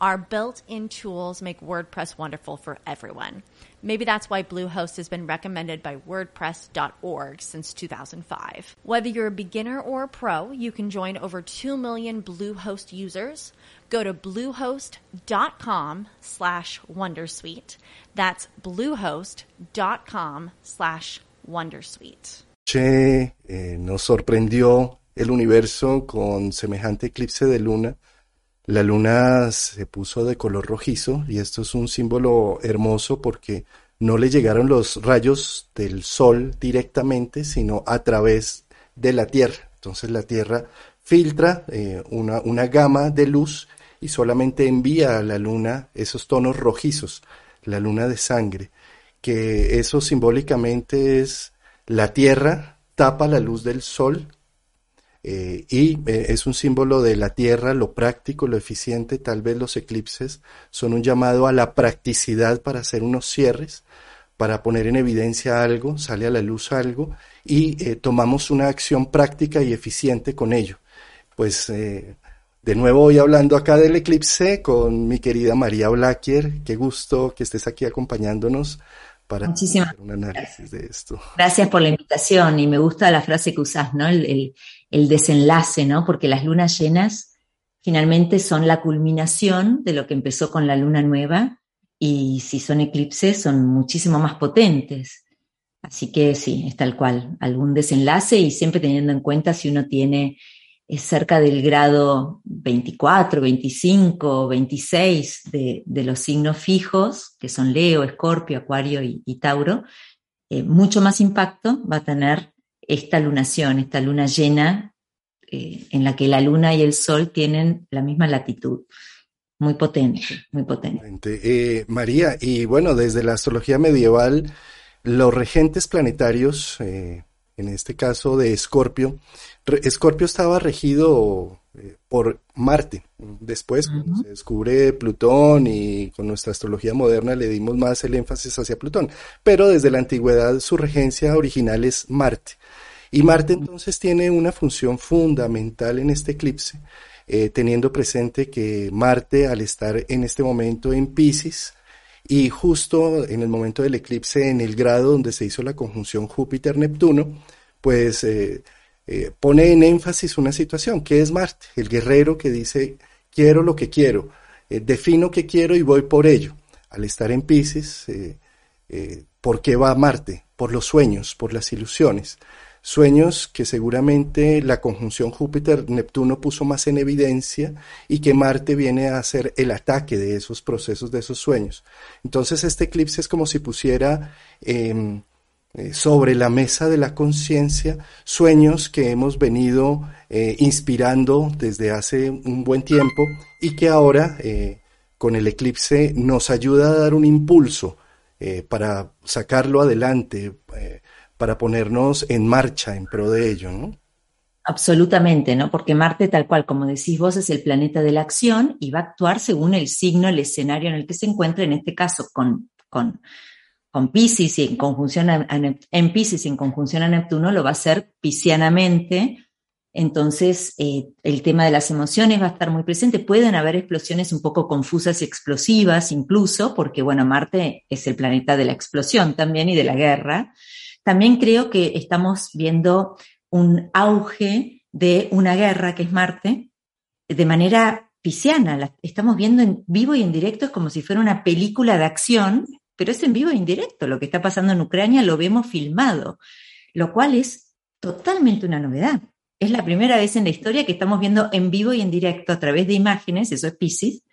Our built in tools make WordPress wonderful for everyone. Maybe that's why Bluehost has been recommended by WordPress.org since 2005. Whether you're a beginner or a pro, you can join over 2 million Bluehost users. Go to bluehost.com slash Wondersuite. That's bluehost.com slash Wondersuite. Che, eh, nos sorprendió el universo con semejante eclipse de luna La luna se puso de color rojizo y esto es un símbolo hermoso porque no le llegaron los rayos del sol directamente, sino a través de la Tierra. Entonces la Tierra filtra eh, una, una gama de luz y solamente envía a la luna esos tonos rojizos, la luna de sangre, que eso simbólicamente es la Tierra tapa la luz del sol eh, y eh, es un símbolo de la tierra, lo práctico, lo eficiente. Tal vez los eclipses son un llamado a la practicidad para hacer unos cierres, para poner en evidencia algo, sale a la luz algo y eh, tomamos una acción práctica y eficiente con ello. Pues de nuevo hoy hablando acá del eclipse con mi querida María Blaquier. Qué gusto que estés aquí acompañándonos para hacer un análisis de esto. Gracias por la invitación y me gusta la frase que usás, ¿no? El, desenlace, ¿no? Porque las lunas llenas finalmente son la culminación de lo que empezó con la luna nueva y si son eclipses son muchísimo más potentes. Así que sí, es tal cual, algún desenlace y siempre teniendo en cuenta si uno tiene es cerca del grado 24, 25, 26 de, los signos fijos, que son Leo, Escorpio, Acuario y, Tauro, eh, mucho más impacto va a tener esta lunación, esta luna llena, eh, en la que la luna y el sol tienen la misma latitud. Muy potente, muy potente. Eh, María, y bueno, desde la astrología medieval, los regentes planetarios, en este caso de Escorpio, Escorpio estaba regido eh, por Marte. Después se descubre Plutón y con nuestra astrología moderna le dimos más el énfasis hacia Plutón. Pero desde la antigüedad su regencia original es Marte. Y Marte entonces tiene una función fundamental en este eclipse, eh, teniendo presente que Marte al estar en este momento en Pisces, y justo en el momento del eclipse, en el grado donde se hizo la conjunción Júpiter-Neptuno, pues eh, eh, pone en énfasis una situación, que es Marte, el guerrero que dice, quiero lo que quiero, defino que quiero y voy por ello. Al estar en Pisces, ¿por qué va Marte? Por los sueños, por las ilusiones. Sueños que seguramente la conjunción Júpiter-Neptuno puso más en evidencia y que Marte viene a hacer el ataque de esos procesos, de esos sueños. Entonces este eclipse es como si pusiera em, eh, sobre la mesa de la conciencia sueños que hemos venido eh, inspirando desde hace un buen tiempo y que ahora eh, con el eclipse nos ayuda a dar un impulso para sacarlo adelante, para ponernos en marcha en pro de ello, ¿no? Absolutamente, ¿no? Porque Marte, tal cual como decís vos, es el planeta de la acción y va a actuar según el signo, el escenario en el que se encuentra, en este caso con, con con Pisces y en conjunción a, en Pisces en conjunción a Neptuno lo va a hacer piscianamente. Entonces, eh, el tema de las emociones va a estar muy presente. Pueden haber explosiones un poco confusas y explosivas, incluso, porque, bueno, Marte es el planeta de la explosión también y de la guerra. También creo que estamos viendo un auge de una guerra que es Marte de manera pisciana. estamos viendo en vivo y en directo, es como si fuera una película de acción pero es en vivo e indirecto. Lo que está pasando en Ucrania lo vemos filmado, lo cual es totalmente una novedad. Es la primera vez en la historia que estamos viendo en vivo y en directo a través de imágenes, eso es Pisces,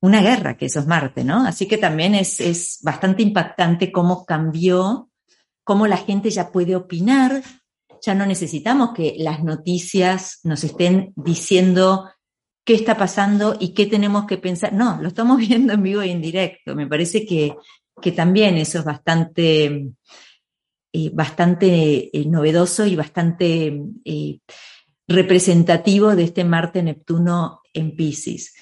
una guerra, que eso es Marte, ¿no? Así que también es, es bastante impactante cómo cambió, cómo la gente ya puede opinar, ya no necesitamos que las noticias nos estén diciendo qué está pasando y qué tenemos que pensar. No, lo estamos viendo en vivo y en directo. Me parece que, que también eso es bastante, eh, bastante eh, novedoso y bastante eh, representativo de este Marte-Neptuno en Pisces.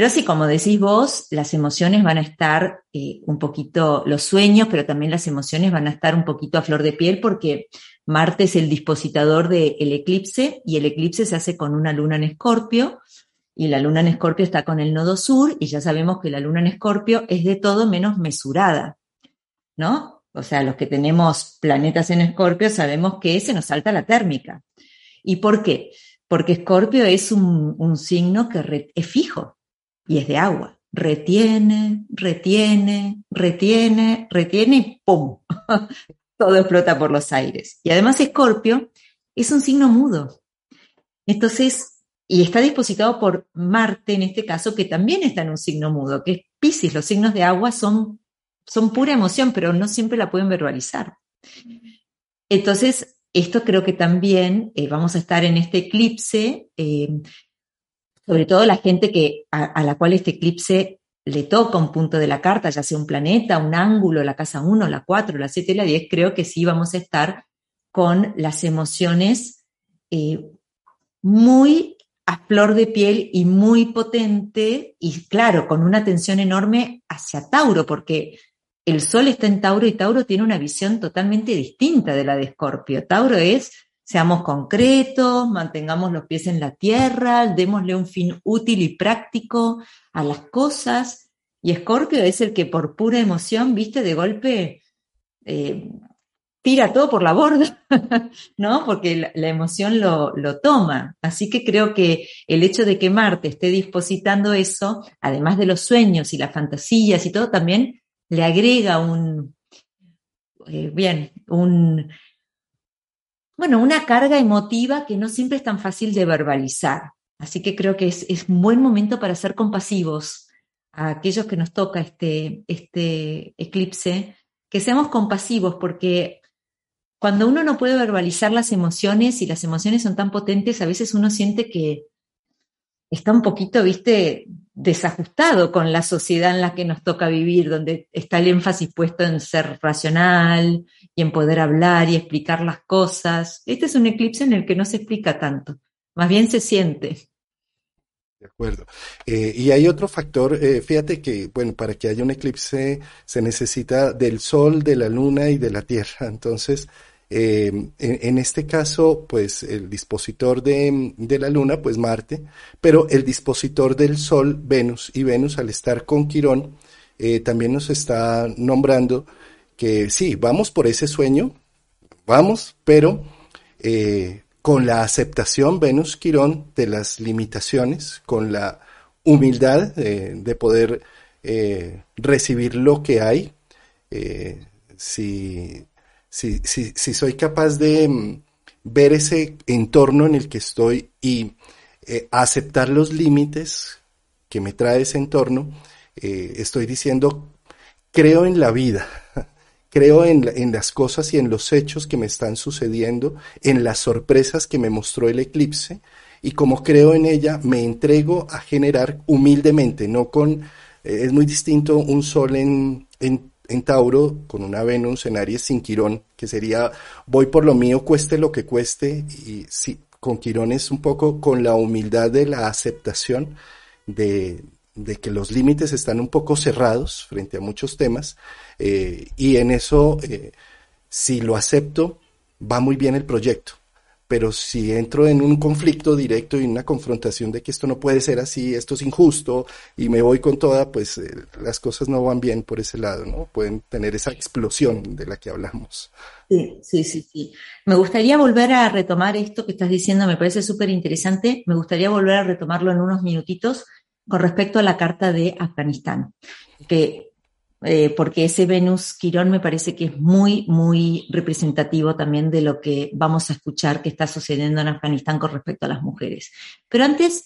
Pero así como decís vos, las emociones van a estar eh, un poquito, los sueños, pero también las emociones van a estar un poquito a flor de piel porque Marte es el dispositador del eclipse y el eclipse se hace con una luna en escorpio y la luna en escorpio está con el nodo sur y ya sabemos que la luna en escorpio es de todo menos mesurada, ¿no? O sea, los que tenemos planetas en escorpio sabemos que se nos salta la térmica. ¿Y por qué? Porque escorpio es un, un signo que es fijo, y es de agua. Retiene, retiene, retiene, retiene y ¡pum! Todo explota por los aires. Y además Escorpio es un signo mudo. Entonces, y está dispositado por Marte en este caso, que también está en un signo mudo, que es Pisces. Los signos de agua son, son pura emoción, pero no siempre la pueden verbalizar. Entonces, esto creo que también eh, vamos a estar en este eclipse eh, sobre todo la gente que, a, la cual este eclipse le toca un punto de la carta, ya sea un planeta, un ángulo, la casa 1, la 4, la 7 y la 10, creo que sí vamos a estar con las emociones eh, muy a flor de piel y muy potente y claro, con una atención enorme hacia Tauro, porque el Sol está en Tauro y Tauro tiene una visión totalmente distinta de la de Escorpio. Tauro es Seamos concretos, mantengamos los pies en la tierra, démosle un fin útil y práctico a las cosas. Y Escorpio es el que por pura emoción, viste, de golpe eh, tira todo por la borda, ¿no? Porque la, emoción lo, lo, toma. Así que creo que el hecho de que Marte esté dispositando eso, además de los sueños y las fantasías y todo, también le agrega un, eh, bien, un, bueno, una carga emotiva que no siempre es tan fácil de verbalizar. Así que creo que es, un buen momento para ser compasivos a aquellos que nos toca este, este eclipse, que seamos compasivos, porque cuando uno no puede verbalizar las emociones y las emociones son tan potentes, a veces uno siente que está un poquito, viste, desajustado con la sociedad en la que nos toca vivir, donde está el énfasis puesto en ser racional y en poder hablar y explicar las cosas. Este es un eclipse en el que no se explica tanto, más bien se siente. De acuerdo. Eh, y hay otro factor, eh, fíjate que, bueno, para que haya un eclipse se necesita del Sol, de la Luna y de la Tierra. Entonces, eh, en, este caso, pues el dispositor de, la Luna, pues Marte, pero el dispositor del Sol, Venus, y Venus al estar con Quirón, eh, también nos está nombrando que sí, vamos por ese sueño, vamos, pero eh, con la aceptación, Venus, Quirón, de las limitaciones, con la humildad de poder recibir lo que hay, si si, si, si soy capaz de mm, ver ese entorno en el que estoy y eh, aceptar los límites que me trae ese entorno, eh, estoy diciendo, creo en la vida, creo en, en, las cosas y en los hechos que me están sucediendo, en las sorpresas que me mostró el eclipse, y como creo en ella, me entrego a generar humildemente, no con, eh, es muy distinto un sol en, en en Tauro con una Venus en Aries sin Quirón, que sería voy por lo mío, cueste lo que cueste, y sí, con Quirón es un poco con la humildad de la aceptación de, de que los límites están un poco cerrados frente a muchos temas, eh, y en eso, eh, si lo acepto, va muy bien el proyecto pero si entro en un conflicto directo y una confrontación de que esto no puede ser así, esto es injusto y me voy con toda, pues eh, las cosas no van bien por ese lado, ¿no? Pueden tener esa explosión de la que hablamos. Sí, sí, sí, sí. Me gustaría volver a retomar esto que estás diciendo, me parece súper interesante. Me gustaría volver a retomarlo en unos minutitos con respecto a la carta de Afganistán, que eh, porque ese Venus Quirón me parece que es muy, muy representativo también de lo que vamos a escuchar que está sucediendo en Afganistán con respecto a las mujeres. Pero antes,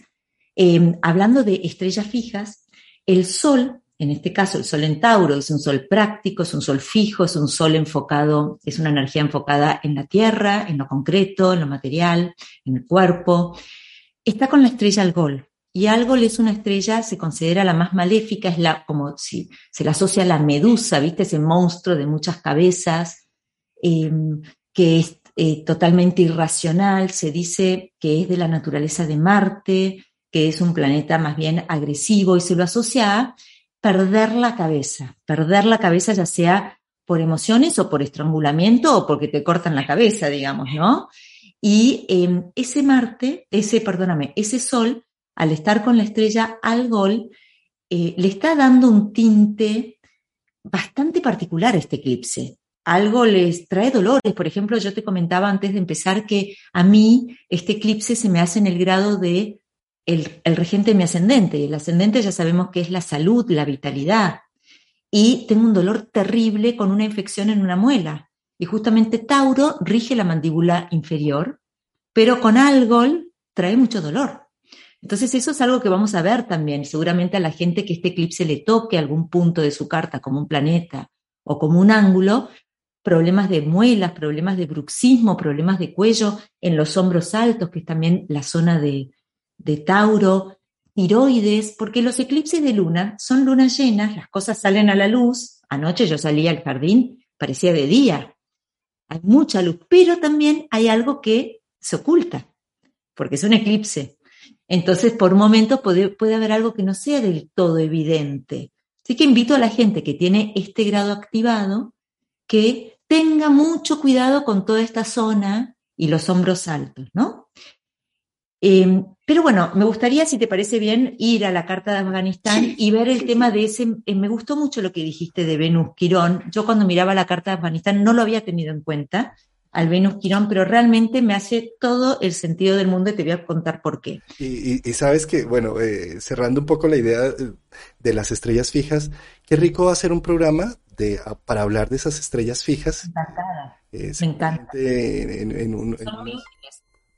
eh, hablando de estrellas fijas, El sol, en este caso el sol en Tauro, es un sol práctico, es un sol fijo, es un sol enfocado, es una energía enfocada en la tierra, en lo concreto, en lo material, en el cuerpo. Está con la estrella Algol. Y Algol es una estrella, se considera la más maléfica, es la, como si se la asocia a la medusa, ¿viste? Ese monstruo de muchas cabezas, em, que es eh, totalmente irracional, se dice que es de la naturaleza de Marte, que es un planeta más bien agresivo y se lo asocia a perder la cabeza, perder la cabeza ya sea por emociones o por estrangulamiento o porque te cortan la cabeza, digamos, ¿no? Y em, ese Marte, ese, perdóname, ese Sol, al estar con la estrella Algol, eh, le está dando un tinte bastante particular a este eclipse algo les trae dolores. Por ejemplo, yo te comentaba antes de empezar que a mí este eclipse se me hace en el grado de el, regente de mi ascendente. El ascendente ya sabemos que es la salud, la vitalidad. Y tengo un dolor terrible con una infección en una muela. Y justamente Tauro rige la mandíbula inferior, pero con Algol trae mucho dolor. Entonces eso es algo que vamos a ver también. Seguramente a la gente que este eclipse le toque algún punto de su carta como un planeta o como un ángulo, problemas de muelas, problemas de bruxismo, problemas de cuello en los hombros altos, que es también la zona de, de Tauro, tiroides, porque los eclipses de luna son lunas llenas, las cosas salen a la luz. Anoche yo salía al jardín, parecía de día. Hay mucha luz, pero también hay algo que se oculta, porque es un eclipse. Entonces, por momentos puede, puede haber algo que no sea del todo evidente. Así que invito a la gente que tiene este grado activado que tenga mucho cuidado con toda esta zona y los hombros altos, ¿no? Em, pero bueno, me gustaría, si te parece bien, ir a la carta de Afganistán y ver el tema de ese. Eh, me gustó mucho lo que dijiste de Venus Quirón. Yo cuando miraba la carta de Afganistán no lo había tenido en cuenta al Venus Quirón, pero realmente me hace todo el sentido del mundo y te voy a contar por qué. Y, sabes que, bueno, eh, cerrando un poco la idea eh, de las estrellas fijas, qué rico hacer un programa para hablar de esas estrellas fijas. Eh, Me encanta. En,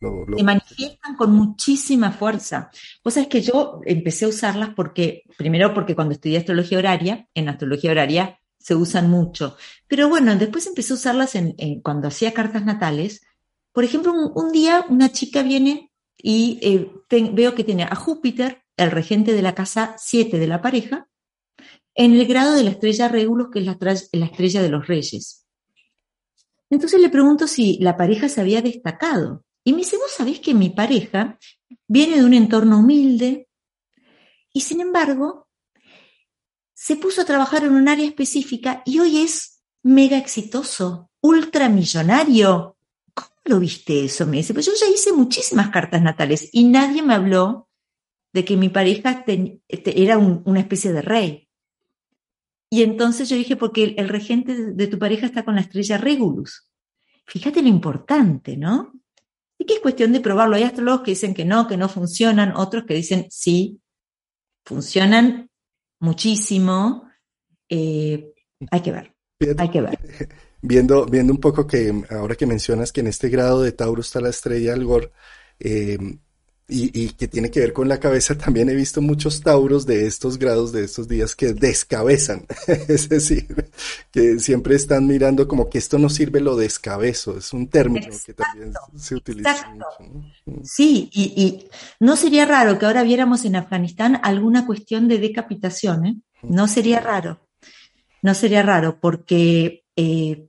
se manifiestan con muchísima fuerza. Vos es que yo empecé a usarlas porque, primero porque cuando estudié astrología horaria, en astrología horaria se usan mucho. Pero bueno, después empecé a usarlas en, cuando hacía cartas natales. Por ejemplo, un, día una chica viene y eh, veo que tiene a Júpiter, el regente de la casa 7 de la pareja, en el grado de la estrella Regulus, que es la, la estrella de los reyes. Entonces le pregunto si la pareja se había destacado. Y me dice, vos sabés que mi pareja viene de un entorno humilde y sin embargo se puso a trabajar en un área específica y hoy es mega exitoso, ultramillonario. ¿Cómo lo viste eso? Me dice, pues yo ya hice muchísimas cartas natales y nadie me habló de que mi pareja era una especie de rey. Y entonces yo dije, porque el, regente de, tu pareja está con la estrella Regulus. Fíjate lo importante, ¿no? Y que es cuestión de probarlo. Hay astrólogos que dicen que no, que no funcionan, otros que dicen sí, funcionan muchísimo. Eh, hay que ver. hay que ver. Viendo, viendo un poco que ahora que mencionas que en este grado de Tauro está la estrella Algor, eh, y, que tiene que ver con la cabeza, también he visto muchos tauros de estos grados, de estos días, que descabezan. es decir, que siempre están mirando como que esto no sirve lo descabezo. Es un término que también se utiliza mucho. Mm. Sí, y, no sería raro que ahora viéramos en Afganistán alguna cuestión de decapitación. ¿eh? No sería raro. No sería raro porque eh,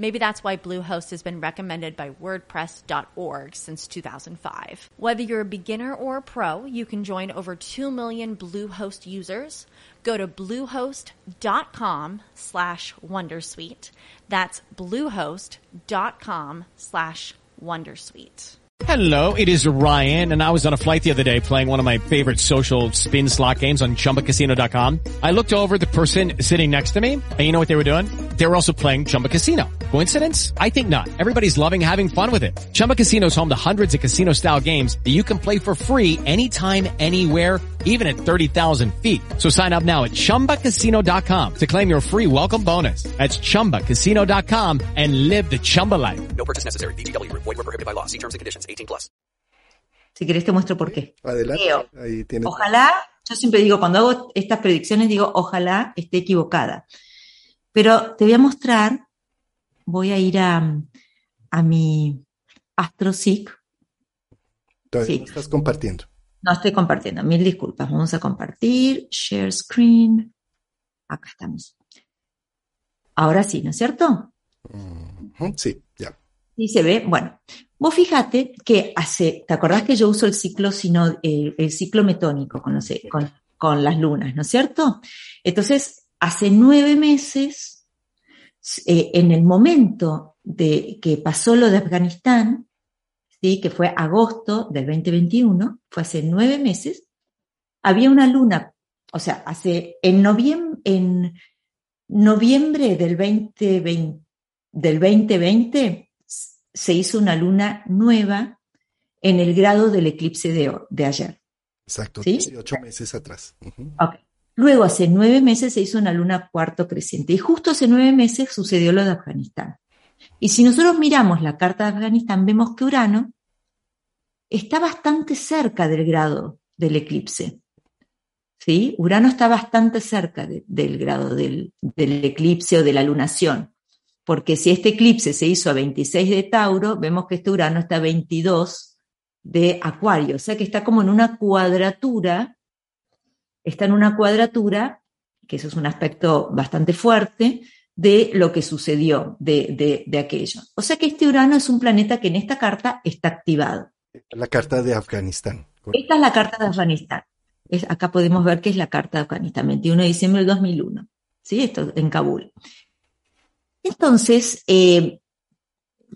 Maybe that's why Bluehost has been recommended by WordPress.org since 2005. Whether you're a beginner or a pro, you can join over 2 million Bluehost users. Go to bluehost.com slash Wondersuite. That's bluehost.com slash Wondersuite. Hello, it is Ryan, and I was on a flight the other day playing one of my favorite social spin slot games on chumbacasino.com. I looked over the person sitting next to me, and you know what they were doing? They were also playing Chumba Casino. Coincidence? I think not. Everybody's loving having fun with it. Chumba Casino is home to hundreds of casino style games that you can play for free anytime, anywhere, even at 30,000 feet. So sign up now at chumbacasino.com to claim your free welcome bonus. That's chumbacasino.com and live the Chumba life. No purchase necessary. BGW. Void were prohibited by law. See terms and conditions. 18 plus. Si querés te muestro por qué. Adelante. Leo. Ahí tienes. Ojalá, yo siempre digo, cuando hago estas predicciones, digo, ojalá esté equivocada. Pero te voy a mostrar, voy a ir a, a mi AstroSeek. Todavía sí. no estás compartiendo. No estoy compartiendo, mil disculpas. Vamos a compartir, share screen. Acá estamos. Ahora sí, ¿no es cierto? Sí, ya. Sí se ve. Bueno, vos fíjate que hace, ¿te acordás que yo uso el ciclo sino, el, el ciclo metónico con, los- con, con las lunas, ¿no es cierto? Entonces, hace nueve meses, eh, en el momento de que pasó lo de Afganistán, ¿sí? que fue agosto del 2021, fue hace nueve meses, había una luna, o sea, hace en noviembre, en noviembre del 2020, del 2020 se hizo una luna nueva en el grado del eclipse de, de ayer. Exacto. ¿Sí? 18 meses atrás. Ujú. Ok. Luego, hace nueve meses se hizo una luna cuarto creciente y justo hace nueve meses sucedió lo de Afganistán. Y si nosotros miramos la carta de Afganistán, vemos que Urano está bastante cerca del grado del eclipse. ¿Sí? Urano está bastante cerca de- del grado del, del eclipse o de la lunación. Porque si este eclipse se hizo a 26 de Tauro, vemos que este Urano está a 22 de Acuario. O sea que está como en una cuadratura está en una cuadratura, que eso es un aspecto bastante fuerte, de lo que sucedió de, de- de aquello. O sea que este Urano es un planeta que en esta carta está activado. La carta de Afganistán. Esta es la carta de Afganistán. Es- acá podemos ver que es la carta de Afganistán, 21 de diciembre del 2001. ¿Sí? Esto en Kabul. Entonces, eh,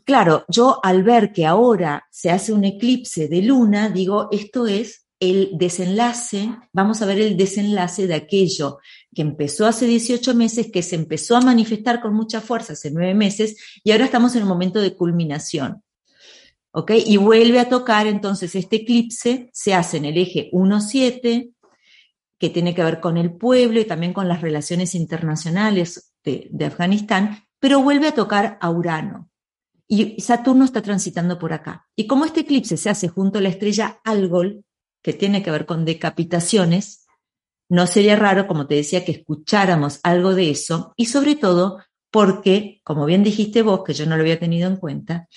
claro, yo al ver que ahora se hace un eclipse de luna, digo, esto es el desenlace, vamos a ver el desenlace de aquello que empezó hace 18 meses, que se empezó a manifestar con mucha fuerza hace nueve meses y ahora estamos en el momento de culminación. ¿Ok? Y vuelve a tocar entonces este eclipse, se hace en el eje 1-7, que tiene que ver con el pueblo y también con las relaciones internacionales de, de Afganistán, pero vuelve a tocar a Urano. Y Saturno está transitando por acá. Y como este eclipse se hace junto a la estrella Algol, que tiene que ver con decapitaciones, no sería raro, como te decía, que escucháramos algo de eso, y sobre todo porque, como bien dijiste vos, que yo no lo había tenido en cuenta,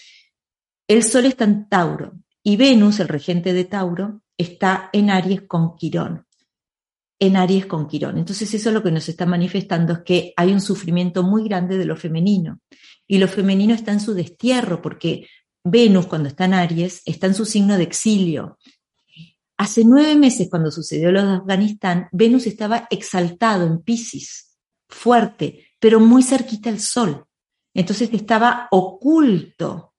el Sol está en Tauro y Venus, el regente de Tauro, está en Aries con Quirón. En Aries con Quirón. Entonces eso lo que nos está manifestando es que hay un sufrimiento muy grande de lo femenino. Y lo femenino está en su destierro, porque Venus, cuando está en Aries, está en su signo de exilio. Hace nueve meses, cuando sucedió lo de Afganistán, Venus estaba exaltado en Pisces, fuerte, pero muy cerquita al Sol. Entonces estaba oculto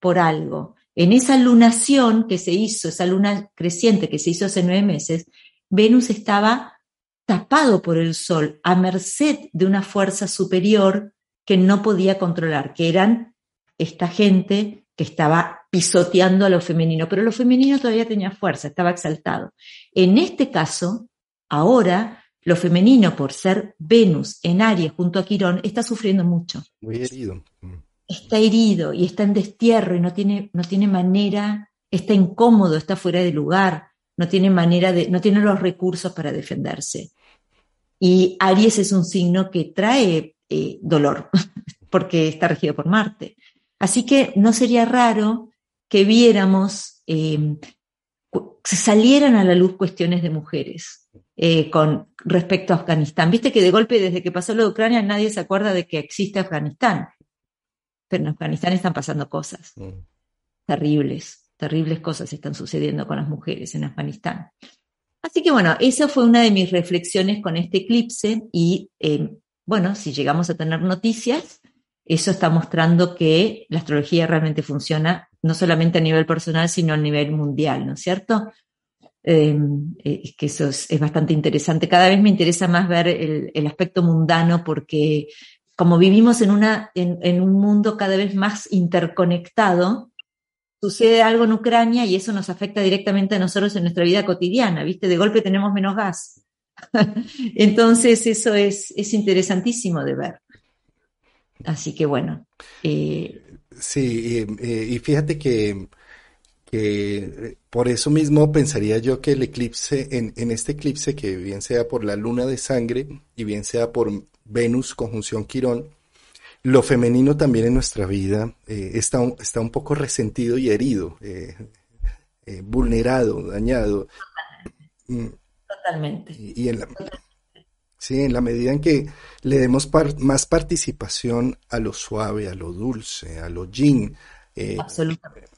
por algo. En esa lunación que se hizo, esa luna creciente que se hizo hace nueve meses, Venus estaba tapado por el Sol, a merced de una fuerza superior que no podía controlar, que eran esta gente que estaba pisoteando a lo femenino, pero lo femenino todavía tenía fuerza, estaba exaltado. En este caso, ahora, lo femenino, por ser Venus en Aries junto a Quirón, está sufriendo mucho Muy herido. Mm. está herido y está en destierro y no tiene, no tiene manera, está incómodo, está fuera de lugar, no tiene manera de, no tiene los recursos para defenderse. Y Aries es un signo que trae eh, dolor, porque está regido por Marte. Así que no sería raro que viéramos, eh, salieran a la luz cuestiones de mujeres. eh, con respecto a Afganistán. Viste que de golpe desde que pasó lo de Ucrania nadie se acuerda de que existe Afganistán. Pero en Afganistán están pasando cosas Mm. terribles, terribles cosas están sucediendo con las mujeres en Afganistán. Así que bueno, esa fue una de mis reflexiones con este eclipse y eh, bueno, si llegamos a tener noticias, eso está mostrando que la astrología realmente funciona no solamente a nivel personal, sino a nivel mundial, ¿no es cierto? Eh, es que eso es, bastante interesante. Cada vez me interesa más ver el, el aspecto mundano porque como vivimos en, una, en, en, un mundo cada vez más interconectado, sucede algo en Ucrania y eso nos afecta directamente a nosotros en nuestra vida cotidiana, ¿viste? De golpe tenemos menos gas. Entonces eso es, es interesantísimo de ver. Así que bueno. Eh, sí, y, y fíjate que, que, por eso mismo pensaría yo que el eclipse, en, en, este eclipse, que bien sea por la luna de sangre y bien sea por Venus conjunción Quirón, lo femenino también en nuestra vida eh, está, está un poco resentido y herido, eh, eh, vulnerado, dañado. Totalmente. Y, y en la, Sí, en la medida en que le demos par más participación a lo suave, a lo dulce, a lo yin, eh,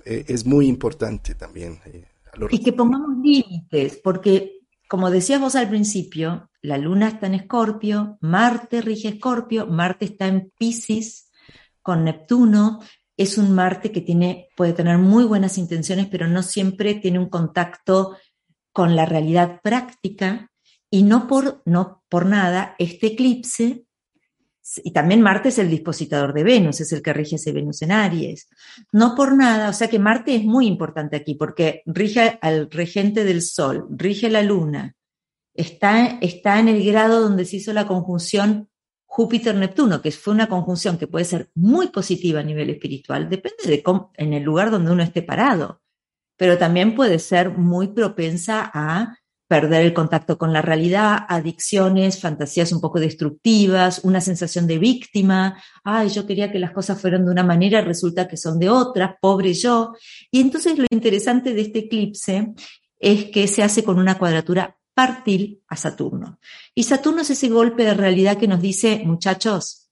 eh, es muy importante también. Eh, y que pongamos límites, porque como decías vos al principio, la luna está en Escorpio, Marte rige Escorpio, Marte está en Pisces con Neptuno, es un Marte que tiene, puede tener muy buenas intenciones, pero no siempre tiene un contacto con la realidad práctica y no por, no por nada, este eclipse, y también Marte es el dispositador de Venus, es el que rige ese Venus en Aries. No por nada, o sea que Marte es muy importante aquí porque rige al regente del Sol, rige la Luna, está, está en el grado donde se hizo la conjunción Júpiter-Neptuno, que fue una conjunción que puede ser muy positiva a nivel espiritual, depende de en el lugar donde uno esté parado, pero también puede ser muy propensa a perder el contacto con la realidad, adicciones, fantasías un poco destructivas, una sensación de víctima, ay, yo quería que las cosas fueran de una manera, resulta que son de otra, pobre yo. Y entonces lo interesante de este eclipse es que se hace con una cuadratura partil a Saturno. Y Saturno es ese golpe de realidad que nos dice, muchachos,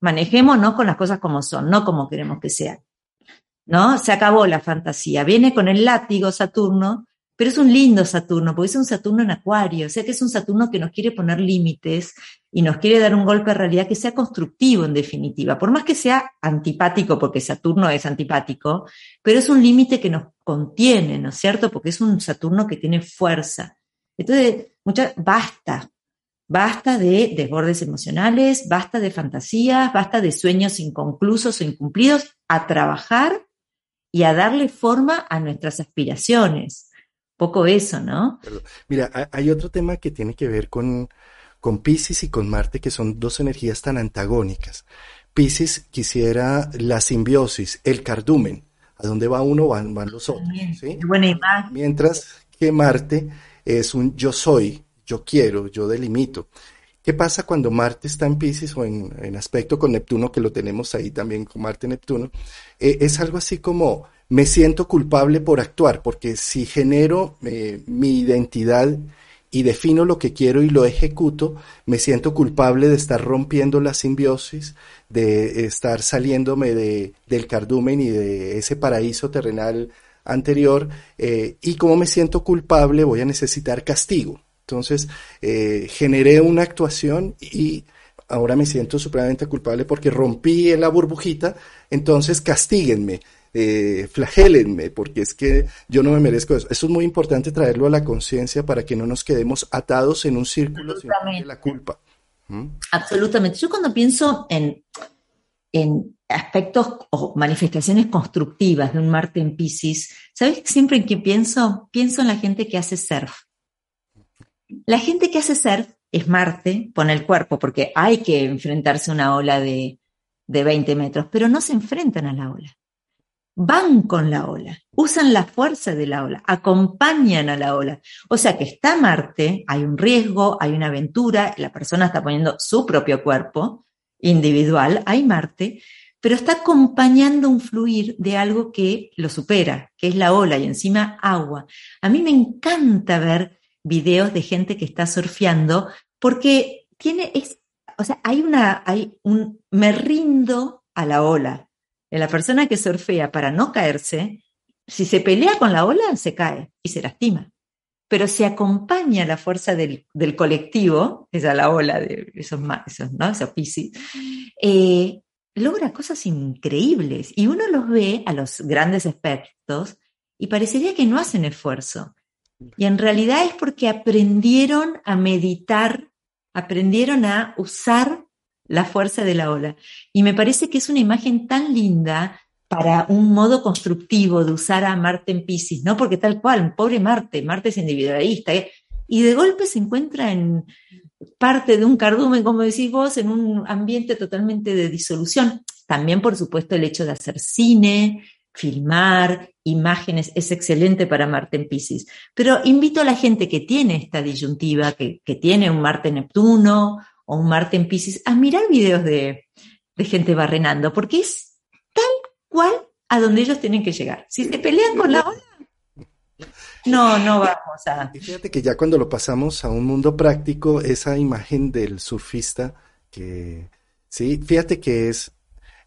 manejémonos con las cosas como son, no como queremos que sean. ¿No? Se acabó la fantasía. Viene con el látigo Saturno pero es un lindo Saturno, porque es un Saturno en Acuario, o sea que es un Saturno que nos quiere poner límites y nos quiere dar un golpe de realidad que sea constructivo en definitiva, por más que sea antipático, porque Saturno es antipático, pero es un límite que nos contiene, ¿no es cierto? Porque es un Saturno que tiene fuerza. Entonces, mucha, basta, basta de desbordes emocionales, basta de fantasías, basta de sueños inconclusos o incumplidos, a trabajar y a darle forma a nuestras aspiraciones poco eso, ¿no? Mira, hay otro tema que tiene que ver con, con Pisces y con Marte, que son dos energías tan antagónicas. Pisces quisiera la simbiosis, el cardumen. ¿A dónde va uno van, van los otros? ¿sí? Buena imagen. Mientras que Marte es un yo soy, yo quiero, yo delimito. ¿Qué pasa cuando Marte está en Pisces o en, en aspecto con Neptuno, que lo tenemos ahí también con Marte-Neptuno? Eh, es algo así como me siento culpable por actuar, porque si genero eh, mi identidad y defino lo que quiero y lo ejecuto, me siento culpable de estar rompiendo la simbiosis, de estar saliéndome de, del cardumen y de ese paraíso terrenal anterior, eh, y como me siento culpable voy a necesitar castigo. Entonces, eh, generé una actuación y ahora me siento supremamente culpable porque rompí la burbujita, entonces castíguenme eh, flagélenme, porque es que yo no me merezco eso. Eso es muy importante traerlo a la conciencia para que no nos quedemos atados en un círculo sin la culpa. ¿Mm? Absolutamente. Yo cuando pienso en, en aspectos o manifestaciones constructivas de un Marte en Pisces, ¿sabes siempre en qué pienso? Pienso en la gente que hace surf. La gente que hace surf es Marte, pone el cuerpo, porque hay que enfrentarse a una ola de, de 20 metros, pero no se enfrentan a la ola van con la ola, usan la fuerza de la ola, acompañan a la ola. O sea que está Marte, hay un riesgo, hay una aventura, la persona está poniendo su propio cuerpo individual, hay Marte, pero está acompañando un fluir de algo que lo supera, que es la ola y encima agua. A mí me encanta ver videos de gente que está surfeando, porque tiene, es, o sea, hay una, hay un, me rindo a la ola. La persona que surfea para no caerse, si se pelea con la ola, se cae y se lastima. Pero si acompaña la fuerza del, del colectivo, esa la ola de esos, esos, ¿no? esos piscis, eh, logra cosas increíbles. Y uno los ve a los grandes expertos y parecería que no hacen esfuerzo. Y en realidad es porque aprendieron a meditar, aprendieron a usar la fuerza de la ola. Y me parece que es una imagen tan linda para un modo constructivo de usar a Marte en Pisces, ¿no? Porque tal cual, pobre Marte, Marte es individualista, ¿eh? y de golpe se encuentra en parte de un cardumen, como decís vos, en un ambiente totalmente de disolución. También, por supuesto, el hecho de hacer cine, filmar, imágenes, es excelente para Marte en Pisces. Pero invito a la gente que tiene esta disyuntiva, que, que tiene un Marte Neptuno o un Marte en Pisces, a mirar videos de, de gente barrenando, porque es tal cual a donde ellos tienen que llegar. Si se pelean con la ola, no, no vamos a. Y fíjate que ya cuando lo pasamos a un mundo práctico, esa imagen del surfista, que sí, fíjate que es,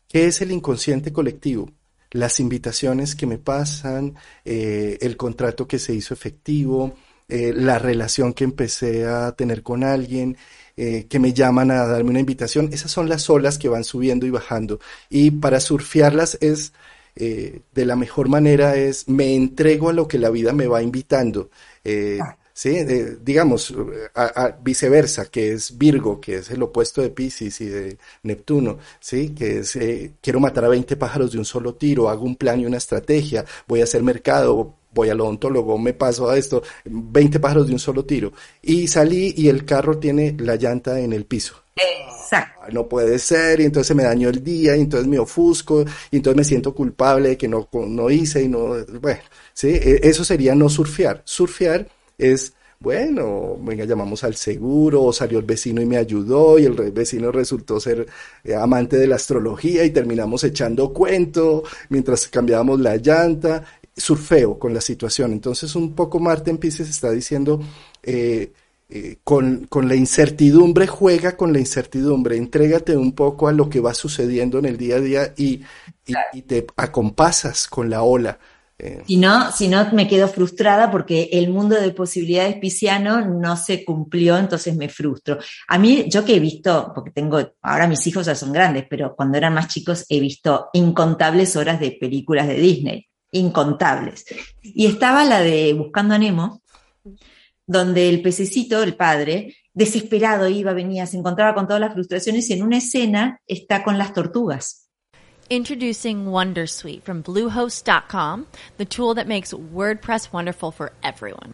¿qué es el inconsciente colectivo? Las invitaciones que me pasan, eh, el contrato que se hizo efectivo, eh, la relación que empecé a tener con alguien, eh, que me llaman a darme una invitación, esas son las olas que van subiendo y bajando. Y para surfearlas es eh, de la mejor manera es me entrego a lo que la vida me va invitando. Eh, sí, digamos, a, viceversa, que es Virgo, que es el opuesto de Pisces y de Neptuno, sí, que es eh, quiero matar a 20 pájaros de un solo tiro, hago un plan y una estrategia, voy a hacer mercado, voy al odontólogo, me paso a esto, 20 pájaros de un solo tiro. Y salí y el carro tiene la llanta en el piso. Exacto. No puede ser, y entonces me dañó el día, y entonces me ofusco, y entonces me siento culpable de que no, no hice y no, bueno, sí, e, eso sería no surfear. Surfear es, bueno, venga, llamamos al seguro, o salió el vecino y me ayudó, y el vecino resultó ser eh, amante de la astrología, y terminamos echando cuento mientras cambiábamos la llanta, surfeo con la situación. Entonces, un poco Marte en Pisces está diciendo, eh, eh, con, con, la incertidumbre, juega con la incertidumbre, entrégate un poco a lo que va sucediendo en el día a día y, y, te acompasas con la ola. Eh. Si, no, si no, me quedo frustrada porque el mundo de posibilidades pisciano no se cumplió, entonces me frustro. A mí, yo que he visto, porque tengo, ahora mis hijos ya son grandes, pero cuando eran más chicos he visto incontables horas de películas de Disney, incontables. Y estaba la de Buscando a Nemo, donde el pececito, el padre, desesperado iba, venía, se encontraba con todas las frustraciones y en una escena está con las tortugas. Introducing Wondersuite from Bluehost.com, the tool that makes WordPress wonderful for everyone.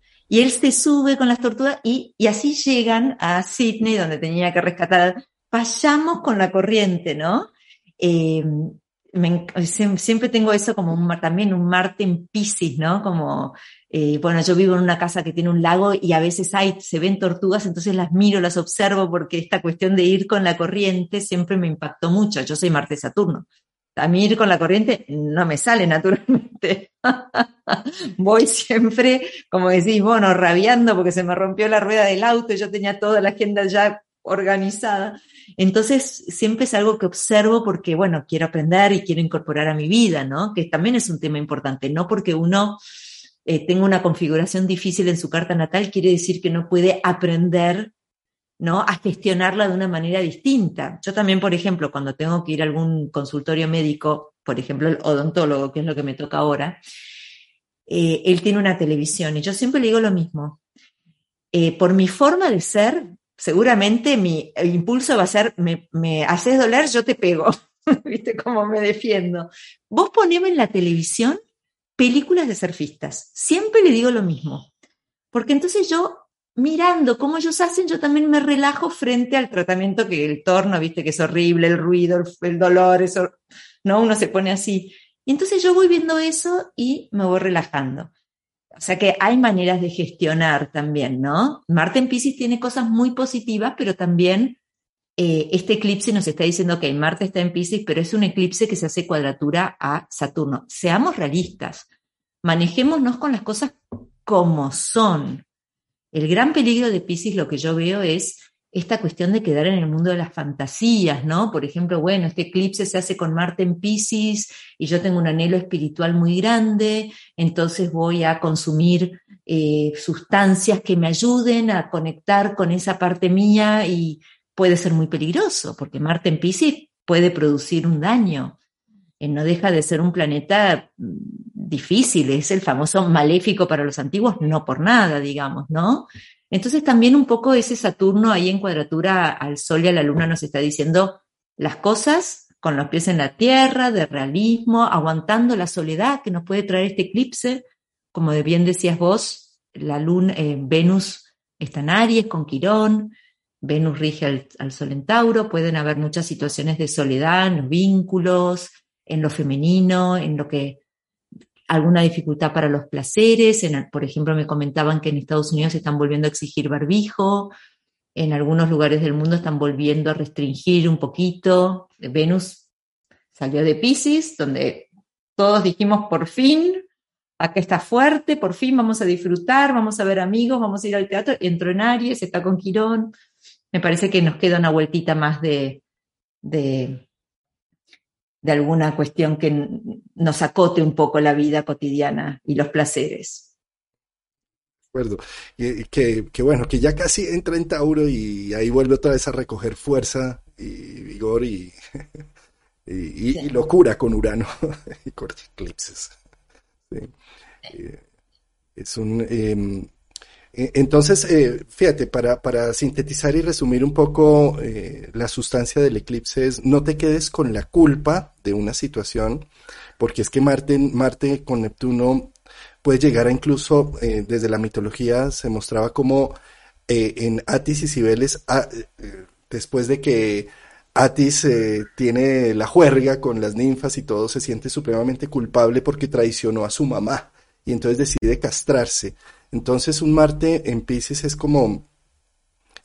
Y él se sube con las tortugas y, y así llegan a Sydney, donde tenía que rescatar. Vayamos con la corriente, ¿no? Eh, siempre tengo eso como un, también un Marte en Pisces, ¿no? Como, eh, bueno, yo vivo en una casa que tiene un lago y a veces hay, se ven tortugas, entonces las miro, las observo porque esta cuestión de ir con la corriente siempre me impactó mucho. Yo soy Marte Saturno. A mí ir con la corriente no me sale naturalmente. Voy siempre, como decís, bueno, rabiando porque se me rompió la rueda del auto y yo tenía toda la agenda ya organizada. Entonces, siempre es algo que observo porque, bueno, quiero aprender y quiero incorporar a mi vida, ¿no? Que también es un tema importante, no porque uno eh, tenga una configuración difícil en su carta natal, quiere decir que no puede aprender, ¿no? A gestionarla de una manera distinta. Yo también, por ejemplo, cuando tengo que ir a algún consultorio médico, por ejemplo, el odontólogo, que es lo que me toca ahora, eh, él tiene una televisión y yo siempre le digo lo mismo. Eh, por mi forma de ser, seguramente mi impulso va a ser, me, me haces doler, yo te pego. ¿Viste cómo me defiendo? Vos poneme en la televisión películas de surfistas. Siempre le digo lo mismo. Porque entonces yo, mirando cómo ellos hacen, yo también me relajo frente al tratamiento que el torno, viste, que es horrible, el ruido, el dolor, eso, ¿no? Uno se pone así. Y entonces yo voy viendo eso y me voy relajando. O sea que hay maneras de gestionar también, ¿no? Marte en Pisces tiene cosas muy positivas, pero también eh, este eclipse nos está diciendo que Marte está en Pisces, pero es un eclipse que se hace cuadratura a Saturno. Seamos realistas, manejémonos con las cosas como son. El gran peligro de Pisces, lo que yo veo es esta cuestión de quedar en el mundo de las fantasías, ¿no? Por ejemplo, bueno, este eclipse se hace con Marte en Pisces y yo tengo un anhelo espiritual muy grande, entonces voy a consumir eh, sustancias que me ayuden a conectar con esa parte mía y puede ser muy peligroso, porque Marte en Pisces puede producir un daño. Eh, no deja de ser un planeta mm, difícil, es el famoso maléfico para los antiguos, no por nada, digamos, ¿no? Entonces también un poco ese Saturno ahí en cuadratura al Sol y a la Luna nos está diciendo las cosas con los pies en la tierra, de realismo, aguantando la soledad que nos puede traer este eclipse. Como bien decías vos, la luna, eh, Venus está en Aries con Quirón, Venus rige al, Sol en Tauro, pueden haber muchas situaciones de soledad vínculos, en lo femenino, en lo que alguna dificultad para los placeres. Por ejemplo, me comentaban que en Estados Unidos se están volviendo a exigir barbijo, en algunos lugares del mundo están volviendo a restringir un poquito. Venus salió de Pisces, donde todos dijimos por fin, acá está fuerte, por fin vamos a disfrutar, vamos a ver amigos, vamos a ir al teatro. Entró en Aries, está con Quirón. Me parece que nos queda una vueltita más de, de de alguna cuestión que nos acote un poco la vida cotidiana y los placeres. De acuerdo. Y, que, que, bueno, que ya casi entra en Tauro y ahí vuelve otra vez a recoger fuerza y vigor y, y, y locura con Urano y con eclipses. Sí. Eh, es un... Eh, entonces, eh, fíjate, para, para, sintetizar y resumir un poco eh, la sustancia del eclipse es no te quedes con la culpa de una situación, porque es que Marte, Marte con Neptuno puede llegar a incluso, desde la mitología se mostraba como en Atis y Cibeles, después de que Atis tiene la juerga con las ninfas y todo, se siente supremamente culpable porque traicionó a su mamá y entonces decide castrarse. Entonces un Marte en Pisces es como,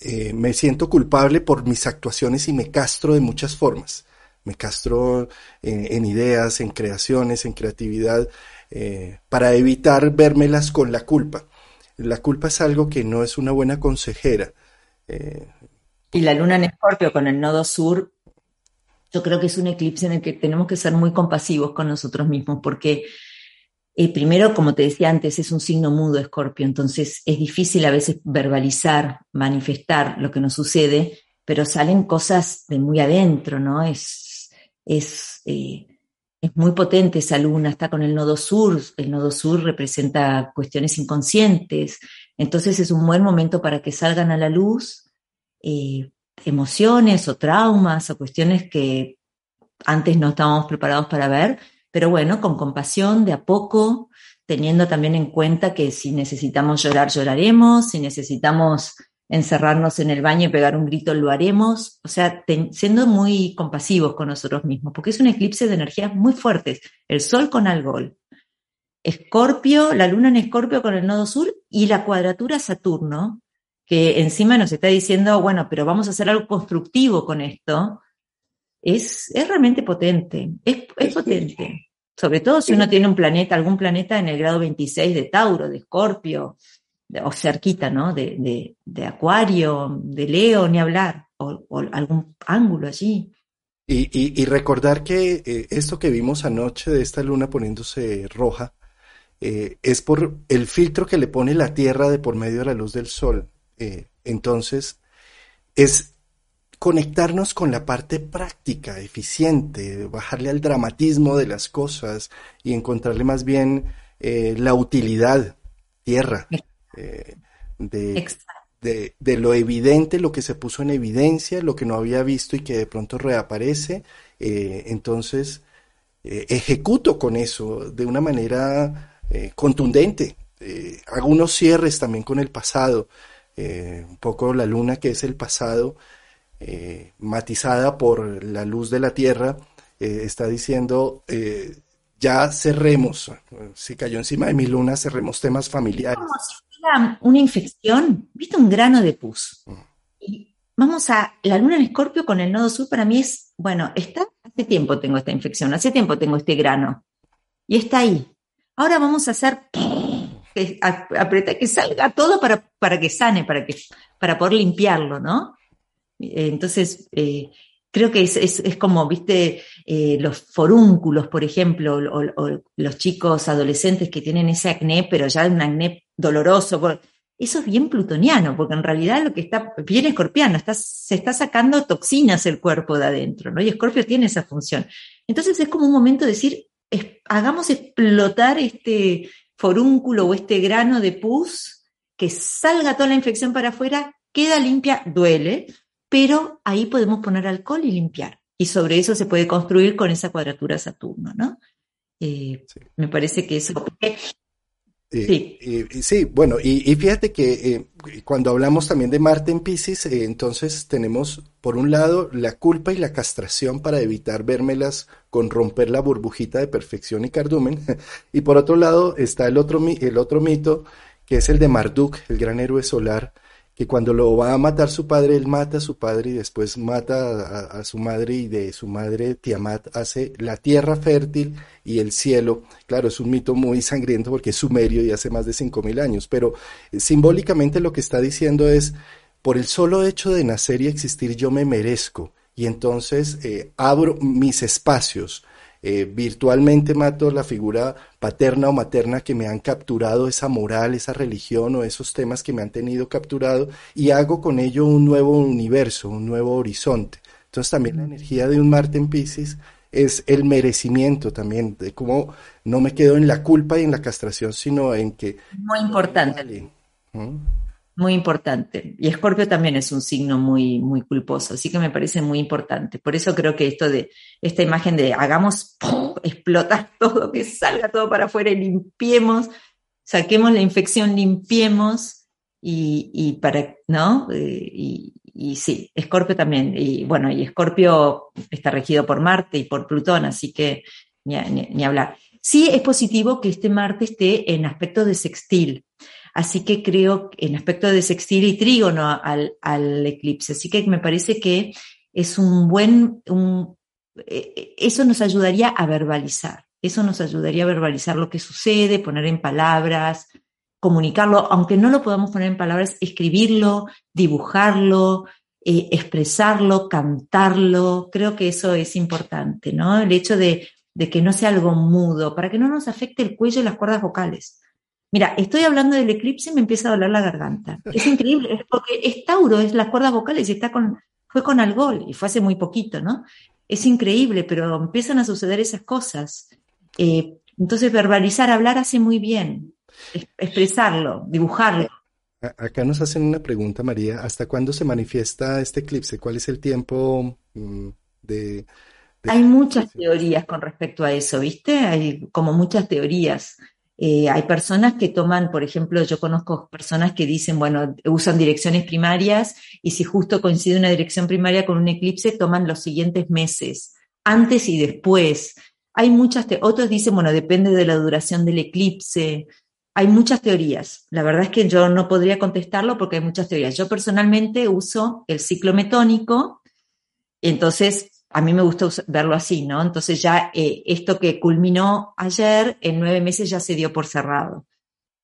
eh, me siento culpable por mis actuaciones y me castro de muchas formas. Me castro en, ideas, en creaciones, en creatividad, eh, para evitar vérmelas con la culpa. La culpa es algo que no es una buena consejera. Eh, y la luna en Escorpio con el nodo sur, yo creo que es un eclipse en el que tenemos que ser muy compasivos con nosotros mismos, porque eh, primero, como te decía antes, es un signo mudo Escorpio, entonces es difícil a veces verbalizar, manifestar lo que nos sucede, pero salen cosas de muy adentro, ¿no? Es, es, eh, es muy potente esa luna, está con el nodo sur, el nodo sur representa cuestiones inconscientes, entonces es un buen momento para que salgan a la luz eh, emociones o traumas o cuestiones que antes no estábamos preparados para ver pero bueno, con compasión, de a poco, teniendo también en cuenta que si necesitamos llorar, lloraremos, si necesitamos encerrarnos en el baño y pegar un grito, lo haremos, o sea, siendo muy compasivos con nosotros mismos, porque es un eclipse de energías muy fuertes, el Sol con Algol, Escorpio, la luna en Escorpio con el nodo sur y la cuadratura Saturno, que encima nos está diciendo, bueno, pero vamos a hacer algo constructivo con esto, es, es realmente potente, es, es potente. Sobre todo si uno tiene un planeta, algún planeta en el grado 26 de Tauro, de Escorpio, o cerquita, ¿no? De, de, Acuario, de Leo, ni hablar, o, algún ángulo allí. Y, y, recordar que eh, esto que vimos anoche de esta luna poniéndose roja eh, es por el filtro que le pone la Tierra de por medio de la luz del Sol. Eh, entonces, es conectarnos con la parte práctica, eficiente, bajarle al dramatismo de las cosas y encontrarle más bien la utilidad, tierra. Eh, de, de, lo evidente, lo que se puso en evidencia, lo que no había visto y que de pronto reaparece. Eh, entonces, eh, ejecuto con eso de una manera contundente. hago unos cierres también con el pasado. un poco la luna que es el pasado, matizada por la luz de la tierra, está diciendo ya cerremos, si cayó encima de mi luna, cerremos temas familiares una infección, viste un grano de pus. Y vamos a, la luna en escorpio con el nodo sur para mí es, bueno, está, hace tiempo tengo esta infección, hace tiempo tengo este grano. Y está ahí. Ahora vamos a hacer, que, apretar que salga todo para, para que sane, para, que, para poder limpiarlo, ¿no? Entonces, eh, creo que es, es, como, viste, eh, los forúnculos, por ejemplo, o, los chicos adolescentes que tienen ese acné, pero ya un acné doloroso. Eso es bien plutoniano, porque en realidad lo que está, bien escorpiano, está, se está sacando toxinas el cuerpo de adentro, ¿no? Y Escorpio tiene esa función. Entonces es como un momento de decir, hagamos explotar este forúnculo o este grano de pus, que salga toda la infección para afuera, queda limpia, duele, pero ahí podemos poner alcohol y limpiar. Y sobre eso se puede construir con esa cuadratura Saturno, ¿no? Eh, me parece que eso... sí. sí, bueno, y, fíjate que eh, cuando hablamos también de Marte en Pisces, eh, entonces tenemos por un lado la culpa y la castración para evitar vérmelas con romper la burbujita de perfección y cardumen, y por otro lado está el otro, el otro mito que es el de Marduk, el gran héroe solar, que cuando lo va a matar su padre, él mata a su padre y después mata a, su madre y de su madre Tiamat hace la tierra fértil y el cielo. Claro, es un mito muy sangriento porque es sumerio y hace más de 5.000 años, pero eh, simbólicamente lo que está diciendo es, por el solo hecho de nacer y existir yo me merezco y entonces eh, abro mis espacios eh, virtualmente mato la figura paterna o materna que me han capturado esa moral, esa religión o esos temas que me han tenido capturado y hago con ello un nuevo universo, un nuevo horizonte. Entonces también la energía de un Marte en Pisces es el merecimiento también, de cómo no me quedo en la culpa y en la castración, sino en que... Muy importante. Muy importante. Y Escorpio también es un signo muy, muy culposo, así que me parece muy importante. Por eso creo que esto de, esta imagen de hagamos explotar todo, que salga todo para afuera y limpiemos, saquemos la infección, limpiemos y, y para, ¿no? Eh, y, y, sí, Escorpio también. Y bueno, y Escorpio está regido por Marte y por Plutón, así que ni, ni hablar. Sí es positivo que este Marte esté en aspecto de sextil. Así que creo en aspecto de sextil y trígono al, eclipse. Así que me parece que es un buen, eh, eso nos ayudaría a verbalizar. Eso nos ayudaría a verbalizar lo que sucede, poner en palabras, comunicarlo, aunque no lo podamos poner en palabras, escribirlo, dibujarlo, eh, expresarlo, cantarlo. Creo que eso es importante, ¿no? El hecho de que no sea algo mudo, para que no nos afecte el cuello y las cuerdas vocales. Mira, estoy hablando del eclipse y me empieza a doler la garganta. Es increíble, porque es Tauro, es las cuerdas vocales y está con, fue con Algol y fue hace muy poquito, ¿no? Es increíble, pero empiezan a suceder esas cosas. Eh, entonces, verbalizar, hablar hace muy bien. expresarlo, dibujarlo. Acá nos hacen una pregunta, María. ¿Hasta cuándo se manifiesta este eclipse? ¿Cuál es el tiempo mm, de, Hay muchas teorías con respecto a eso, ¿viste? Hay como muchas teorías. Eh, hay personas que toman, por ejemplo, yo conozco personas que dicen, bueno, usan direcciones primarias y si justo coincide una dirección primaria con un eclipse, toman los siguientes meses, antes y después. Hay muchas, otros dicen, bueno, depende de la duración del eclipse. Hay muchas teorías. La verdad es que yo no podría contestarlo porque hay muchas teorías. Yo personalmente uso el ciclo metónico, entonces a mí me gusta verlo así, ¿no? Entonces ya eh, esto que culminó ayer, en nueve meses ya se dio por cerrado,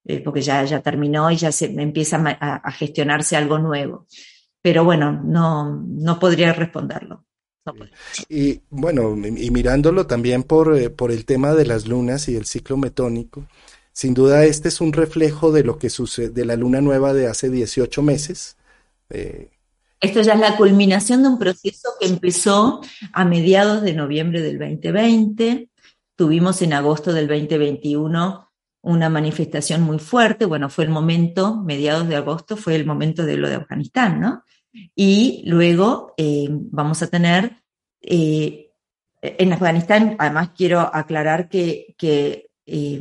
eh, porque ya, ya terminó y ya se empieza a, gestionarse algo nuevo. Pero bueno, no, no podría responderlo. Y bueno, y mirándolo también por, eh, por el tema de las lunas y el ciclo metónico, sin duda este es un reflejo de lo que sucede, de la luna nueva de hace 18 meses. Esto ya es la culminación de un proceso que empezó a mediados de noviembre del 2020. Tuvimos en agosto del 2021 una manifestación muy fuerte. Bueno, fue el momento, mediados de agosto, fue el momento de lo de Afganistán, ¿no? Y luego eh, vamos a tener, eh, en Afganistán, además quiero aclarar que, eh,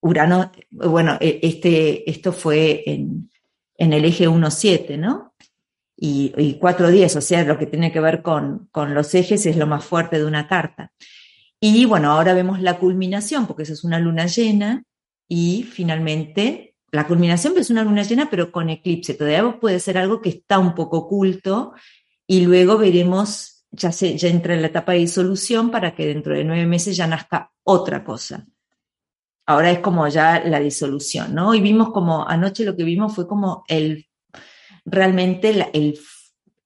Urano, bueno, este, esto fue en, en el eje 1.7, ¿no? Y, y 4.10, o sea, lo que tiene que ver con, con los ejes es lo más fuerte de una carta. Y bueno, ahora vemos la culminación, porque eso es una luna llena, y finalmente la culminación es una luna llena, pero con eclipse. Todavía puede ser algo que está un poco oculto, y luego veremos, ya, se, ya entra en la etapa de disolución para que dentro de nueve meses ya nazca otra cosa. Ahora es como ya la disolución, ¿no? Y vimos como, anoche lo que vimos fue como el realmente el,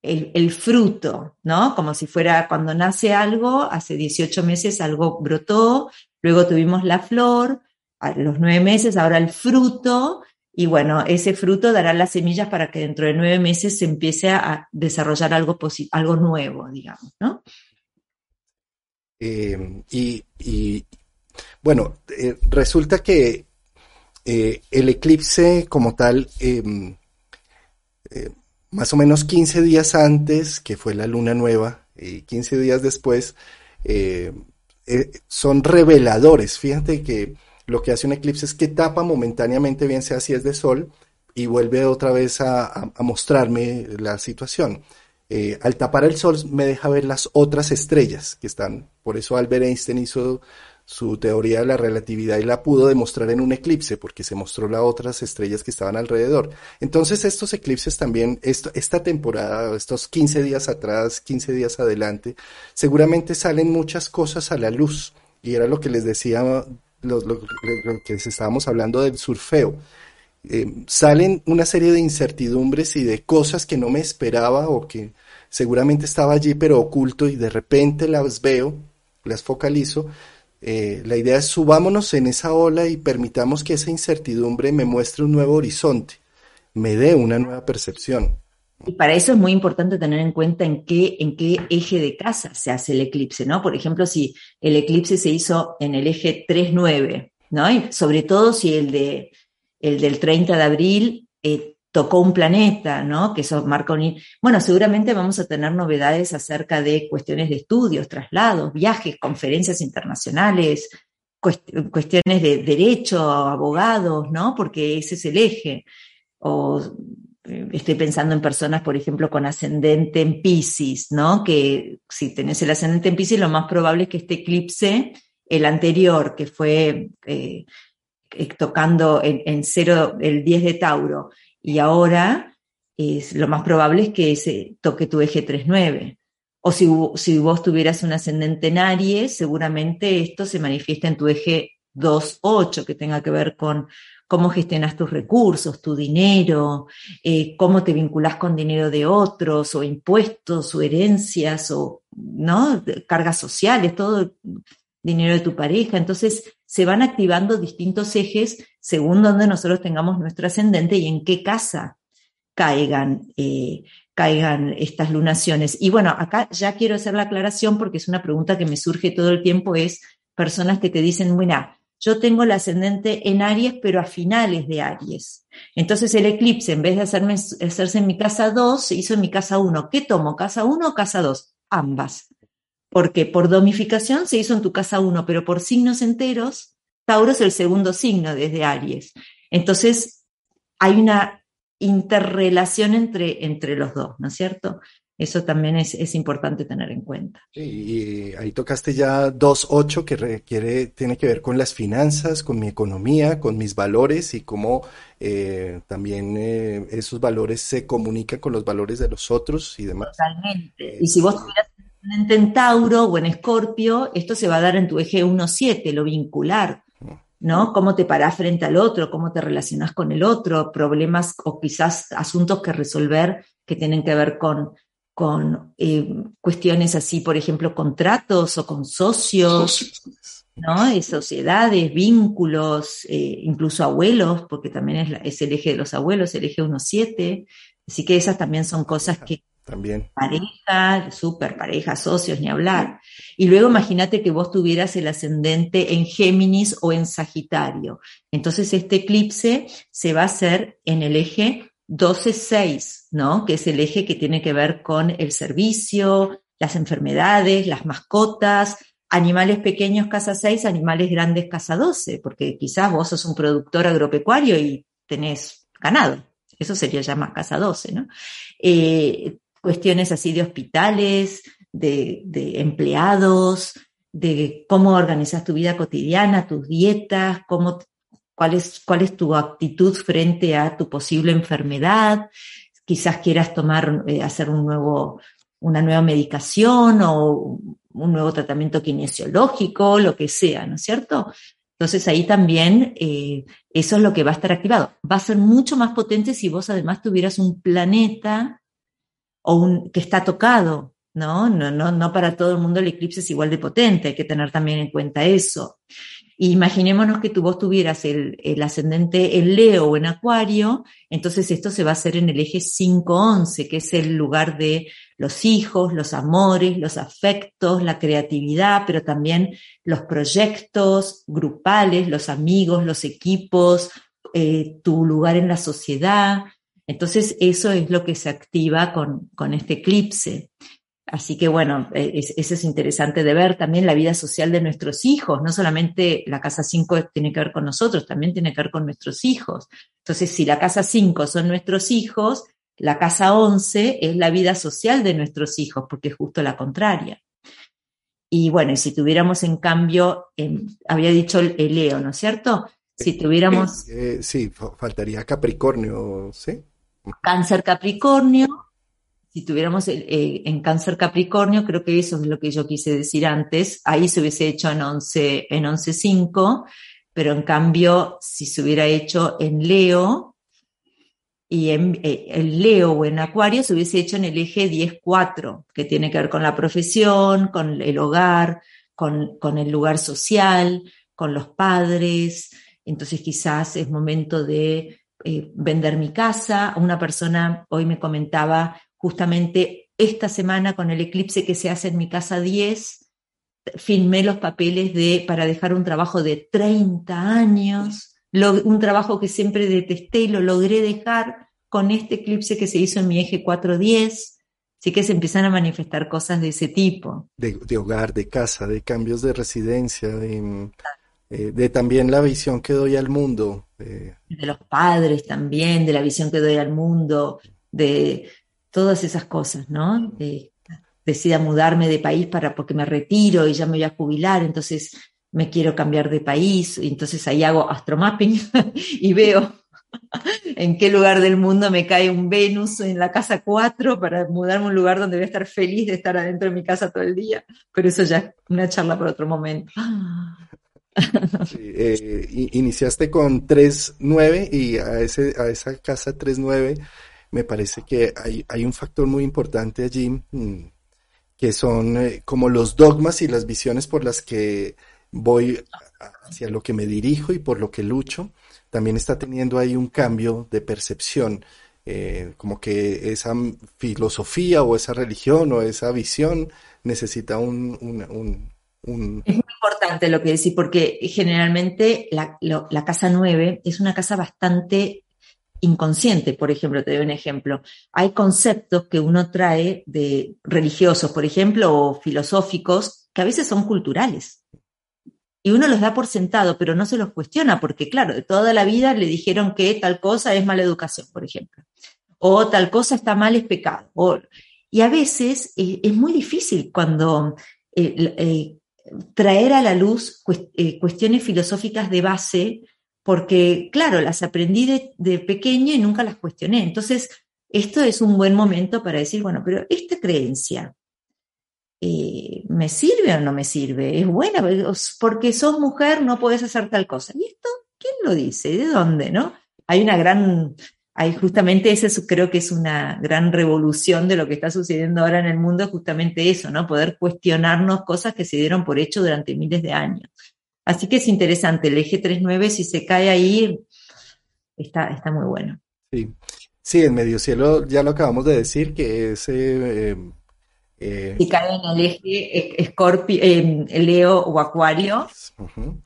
el, fruto, ¿no? Como si fuera cuando nace algo, hace 18 meses algo brotó, luego tuvimos la flor, a los nueve meses, ahora el fruto, y bueno, ese fruto dará las semillas para que dentro de nueve meses se empiece a desarrollar algo, algo nuevo, digamos, ¿no? Eh, y, bueno, eh, resulta que eh, el eclipse como tal em, eh, más o menos 15 días antes, que fue la luna nueva, y 15 días después, eh, eh, son reveladores. Fíjate que lo que hace un eclipse es que tapa momentáneamente, bien sea si es de sol, y vuelve otra vez a, mostrarme la situación. al tapar el sol me deja ver las otras estrellas que están. Por eso Albert Einstein hizo su teoría de la relatividad y la pudo demostrar en un eclipse porque se mostró las otras estrellas que estaban alrededor. Entonces estos eclipses también, esta temporada, estos 15 días atrás, 15 días adelante, seguramente salen muchas cosas a la luz. Y era lo que les decía, lo, que estábamos hablando del surfeo. Eh, salen una serie de incertidumbres y de cosas que no me esperaba o que seguramente estaba allí pero oculto y de repente las veo, las focalizo eh, la idea es subámonos en esa ola y permitamos que esa incertidumbre me muestre un nuevo horizonte, me dé una nueva percepción. Y para eso es muy importante tener en cuenta en qué, en qué eje de casa se hace el eclipse, ¿no? Por ejemplo, si el eclipse se hizo en el eje 3-9, ¿no? Y sobre todo si el, de, el del 30 de abril eh, tocó un planeta, ¿no? Que eso marca un... Bueno, seguramente vamos a tener novedades acerca de cuestiones de estudios, traslados, viajes, conferencias internacionales, cuestiones de derecho, abogados, ¿no? Porque ese es el eje. O eh, estoy pensando en personas, por ejemplo, con ascendente en Pisces, ¿no? Que si tenés el ascendente en Pisces, lo más probable es que este eclipse, el anterior, que fue eh, tocando en, en, cero, el 10 de Tauro, y ahora es, lo más probable es que se toque tu eje 3-9. O si, si vos tuvieras un ascendente en Aries, seguramente esto se manifiesta en tu eje 2-8, que tenga que ver con cómo gestionas tus recursos, tu dinero, eh, cómo te vinculas con dinero de otros, o impuestos, o herencias, o ¿no? cargas sociales, todo dinero de tu pareja. Entonces, se van activando distintos ejes según donde nosotros tengamos nuestro ascendente y en qué casa caigan, eh, caigan estas lunaciones. Y bueno, acá ya quiero hacer la aclaración porque es una pregunta que me surge todo el tiempo, es personas que te dicen, bueno, yo tengo el ascendente en Aries, pero a finales de Aries. Entonces el eclipse, en vez de hacerse en mi casa 2, se hizo en mi casa 1. ¿Qué tomo? ¿Casa 1 o casa 2? Ambas porque por domificación se hizo en tu casa 1, pero por signos enteros Tauro es el segundo signo desde Aries. Entonces, hay una interrelación entre, entre los dos, ¿no es cierto? Eso también es, es importante tener en cuenta. Sí, y ahí tocaste ya 2.8 que requiere, tiene que ver con las finanzas, con mi economía, con mis valores y cómo eh, también eh, esos valores se comunican con los valores de los otros y demás. Totalmente. Y si vos tuvieras en Tauro o en Escorpio, esto se va a dar en tu eje 1-7, lo vincular. ¿No? Cómo te parás frente al otro, cómo te relacionas con el otro, problemas o quizás asuntos que resolver que tienen que ver con, con eh, cuestiones así, por ejemplo, contratos o con socios, ¿no? Y sociedades, vínculos, eh, incluso abuelos, porque también es, es, el eje de los abuelos, el eje 1-7. Así que esas también son cosas que también. Pareja, súper pareja, socios, ni hablar. Y luego imagínate que vos tuvieras el ascendente en Géminis o en Sagitario. Entonces este eclipse se va a hacer en el eje 12-6, ¿no? Que es el eje que tiene que ver con el servicio, las enfermedades, las mascotas, animales pequeños casa 6, animales grandes casa 12, porque quizás vos sos un productor agropecuario y tenés ganado. Eso sería ya más casa 12, ¿no? Eh, cuestiones así de hospitales, de, empleados, de cómo organizas tu vida cotidiana, tus dietas, cómo, cuál, es, cuál es tu actitud frente a tu posible enfermedad. Quizás quieras tomar, eh, hacer un nuevo, una nueva medicación o un nuevo tratamiento kinesiológico, lo que sea, ¿no es cierto? Entonces ahí también eh, eso es lo que va a estar activado. Va a ser mucho más potente si vos además tuvieras un planeta o un, que está tocado, ¿no? No, no, no para todo el mundo el eclipse es igual de potente, hay que tener también en cuenta eso. imaginémonos que tú vos tuvieras el, el, ascendente en Leo o en Acuario, entonces esto se va a hacer en el eje 5-11, que es el lugar de los hijos, los amores, los afectos, la creatividad, pero también los proyectos grupales, los amigos, los equipos, eh, tu lugar en la sociedad, entonces, eso es lo que se activa con, con este eclipse. Así que bueno, e, eso es interesante de ver también la vida social de nuestros hijos. No solamente la casa 5 tiene que ver con nosotros, también tiene que ver con nuestros hijos. Entonces, si la casa 5 son nuestros hijos, la casa 11 es la vida social de nuestros hijos, porque es justo la contraria. Y bueno, y si tuviéramos en cambio, había dicho el Leo, ¿no es cierto? Si tuviéramos... Eh, eh, sí, faltaría Capricornio, ¿sí? Cáncer Capricornio, si tuviéramos eh, en Cáncer Capricornio, creo que eso es lo que yo quise decir antes, ahí se hubiese hecho en 11, en 11.5, pero en cambio, si se hubiera hecho en Leo, y en, eh, Leo o en Acuario se hubiese hecho en el eje 10.4, que tiene que ver con la profesión, con el hogar, con, con el lugar social, con los padres. Entonces quizás es momento de eh, vender mi casa. Una persona hoy me comentaba justamente esta semana con el eclipse que se hace en mi casa 10, filmé los papeles de, para dejar un trabajo de 30 años, un trabajo que siempre detesté y lo logré dejar con este eclipse que se hizo en mi eje 410. Así que se empiezan a manifestar cosas de ese tipo. De, hogar, de casa, de cambios de residencia, de, eh, de también la visión que doy al mundo. De los padres también, de la visión que doy al mundo, de todas esas cosas, ¿no? decida mudarme de país para porque me retiro y ya me voy a jubilar, entonces me quiero cambiar de país, y entonces ahí hago astromapping y veo en qué lugar del mundo me cae un Venus en la casa 4 para mudarme a un lugar donde voy a estar feliz de estar adentro de mi casa todo el día, pero eso ya es una charla para otro momento. Eh, iniciaste con 3.9 y a, ese, a esa casa 3.9 me parece que hay, hay, un factor muy importante allí mm, que son eh, como los dogmas y las visiones por las que voy hacia lo que me dirijo y por lo que lucho. También está teniendo ahí un cambio de percepción. Eh, como que esa filosofía o esa religión o esa visión necesita un, un, es muy importante lo que decís, porque generalmente la, casa 9 es una casa bastante inconsciente, por ejemplo, te doy un ejemplo. Hay conceptos que uno trae de religiosos, por ejemplo, o filosóficos, que a veces son culturales. y uno los da por sentado, pero no se los cuestiona, porque claro, de toda la vida le dijeron que tal cosa es mala educación, por ejemplo, o tal cosa está mal es pecado. y a veces eh, es muy difícil cuando eh, eh, traer a la luz cuestiones filosóficas de base, porque claro, las aprendí de, pequeña y nunca las cuestioné. Entonces, esto es un buen momento para decir, bueno, pero esta creencia, eh, ¿me sirve o no me sirve? ¿Es buena? Porque sos mujer no puedes hacer tal cosa. ¿Y esto quién lo dice? ¿De dónde? ¿No? Hay una gran, hay justamente ese creo que es una gran revolución de lo que está sucediendo ahora en el mundo, justamente eso, ¿no? Poder cuestionarnos cosas que se dieron por hecho durante miles de años. Así que es interesante, el eje 3.9, si se cae ahí, está, está muy bueno. Sí. Sí, en medio cielo ya lo acabamos de decir, que ese eh, eh, si cae en el eje Leo o Acuario.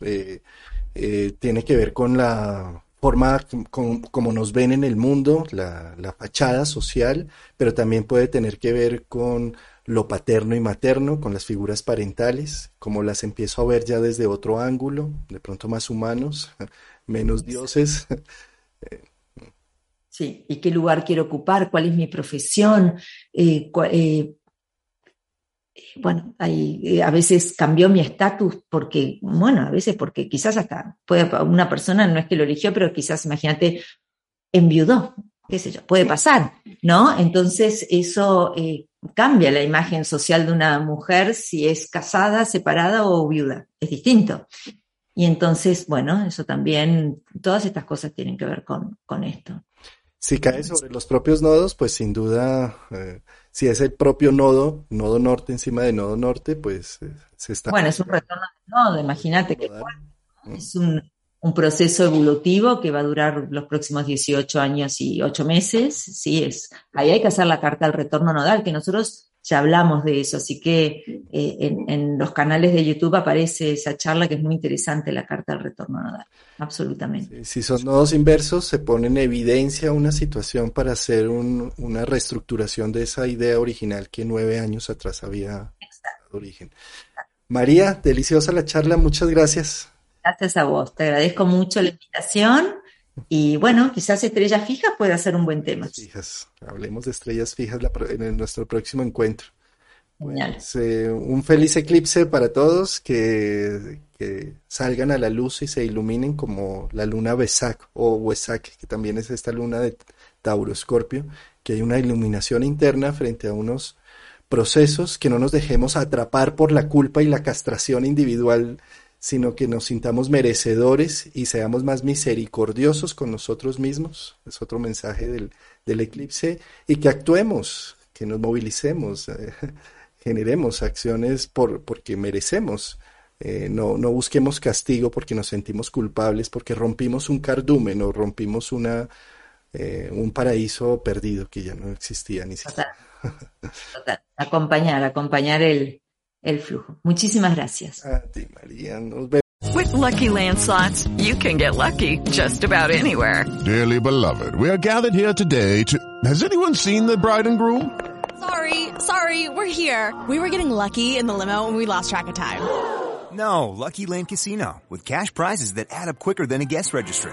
Eh, eh, tiene que ver con la forma como nos ven en el mundo, la, fachada social, pero también puede tener que ver con lo paterno y materno, con las figuras parentales, como las empiezo a ver ya desde otro ángulo, de pronto más humanos, menos dioses. Sí, y qué lugar quiero ocupar, cuál es mi profesión, eh, bueno, eh, a veces cambió mi estatus porque, bueno, a veces porque quizás hasta puede, una persona no es que lo eligió, pero quizás, imagínate, enviudó, qué sé yo, puede pasar, ¿no? Entonces eso eh, cambia la imagen social de una mujer si es casada, separada o viuda, es distinto. Y entonces, bueno, eso también, todas estas cosas tienen que ver con, con esto. Si cae sobre los propios nodos, pues sin duda... Eh, si es el propio nodo, nodo norte encima de nodo norte, pues eh, se está... Bueno, es un retorno de nodo, imagínate que es un, proceso evolutivo que va a durar los próximos 18 años y 8 meses, sí, es, ahí hay que hacer la carta al retorno nodal, que nosotros ya hablamos de eso, así que eh, en, los canales de YouTube aparece esa charla que es muy interesante, la carta del retorno nodal, absolutamente. si son nodos inversos, se pone en evidencia una situación para hacer una reestructuración de esa idea original que nueve años atrás había dado origen. María, deliciosa la charla, muchas gracias. Gracias a vos, te agradezco mucho la invitación. Y bueno, quizás estrellas fijas puede ser un buen tema. Fijas, hablemos de estrellas fijas en nuestro próximo encuentro. Pues, eh, un feliz eclipse para todos, que, salgan a la luz y se iluminen como la luna Besak o Wesak, que también es esta luna de Tauro Escorpio, que hay una iluminación interna frente a unos procesos que no nos dejemos atrapar por la culpa y la castración individual sino que nos sintamos merecedores y seamos más misericordiosos con nosotros mismos. Es otro mensaje del, eclipse. Y que actuemos, que nos movilicemos, eh, generemos acciones por, porque merecemos. Eh, no, no busquemos castigo porque nos sentimos culpables, porque rompimos un cardumen o rompimos una, eh, un paraíso perdido que ya no existía ni siquiera. Total. Acompañar, acompañar el, el flujo. Muchísimas gracias. A ti, María. Nos vemos. With lucky landslots, you can get lucky just about anywhere. Dearly beloved, we are gathered here today to. Has anyone seen the bride and groom? Sorry, sorry, we're here. We were getting lucky in the limo and we lost track of time. No, Lucky Land Casino, with cash prizes that add up quicker than a guest registry.